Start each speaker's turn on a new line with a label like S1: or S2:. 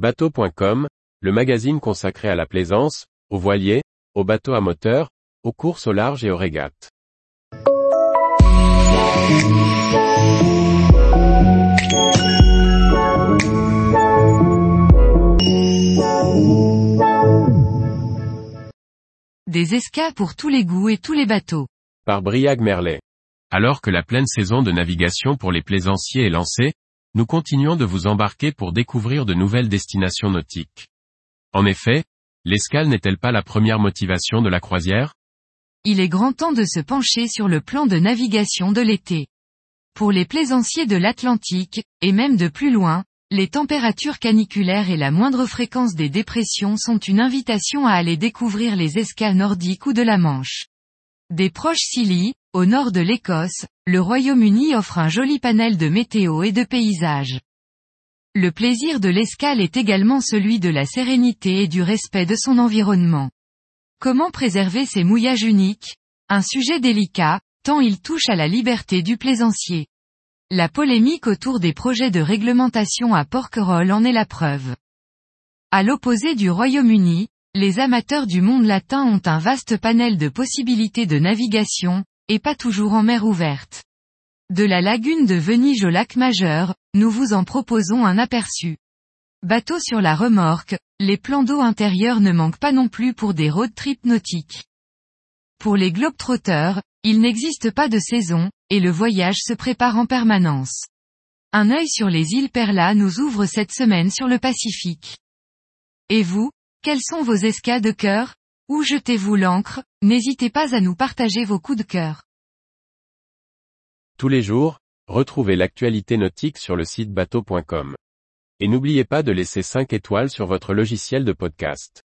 S1: Bateau.com, le magazine consacré à la plaisance, aux voiliers, aux bateaux à moteur, aux courses au large et aux régates.
S2: Des escas pour tous les goûts et tous les bateaux.
S1: Par Briag Merlet. Alors que la pleine saison de navigation pour les plaisanciers est lancée, nous continuons de vous embarquer pour découvrir de nouvelles destinations nautiques. En effet, l'escale n'est-elle pas la première motivation de la croisière?
S2: Il est grand temps de se pencher sur le plan de navigation de l'été. Pour les plaisanciers de l'Atlantique, et même de plus loin, les températures caniculaires et la moindre fréquence des dépressions sont une invitation à aller découvrir les escales nordiques ou de la Manche. Des proches Scilly, au nord de l'Écosse, le Royaume-Uni offre un joli panel de météo et de paysages. Le plaisir de l'escale est également celui de la sérénité et du respect de son environnement. Comment préserver ces mouillages uniques? Un sujet délicat, tant il touche à la liberté du plaisancier. La polémique autour des projets de réglementation à Porquerolles en est la preuve. À l'opposé du Royaume-Uni, les amateurs du monde latin ont un vaste panel de possibilités de navigation, et pas toujours en mer ouverte. De la lagune de Venige au lac majeur, nous vous en proposons un aperçu. Bateau sur la remorque, les plans d'eau intérieurs ne manquent pas non plus pour des road trips nautiques. Pour les globetrotters, il n'existe pas de saison, et le voyage se prépare en permanence. Un œil sur les îles Perla nous ouvre cette semaine sur le Pacifique. Et vous, quels sont vos escas de cœur? Où jetez-vous l'encre N'hésitez pas à nous partager vos coups de cœur.
S1: Tous les jours, retrouvez l'actualité nautique sur le site bateau.com. Et n'oubliez pas de laisser 5 étoiles sur votre logiciel de podcast.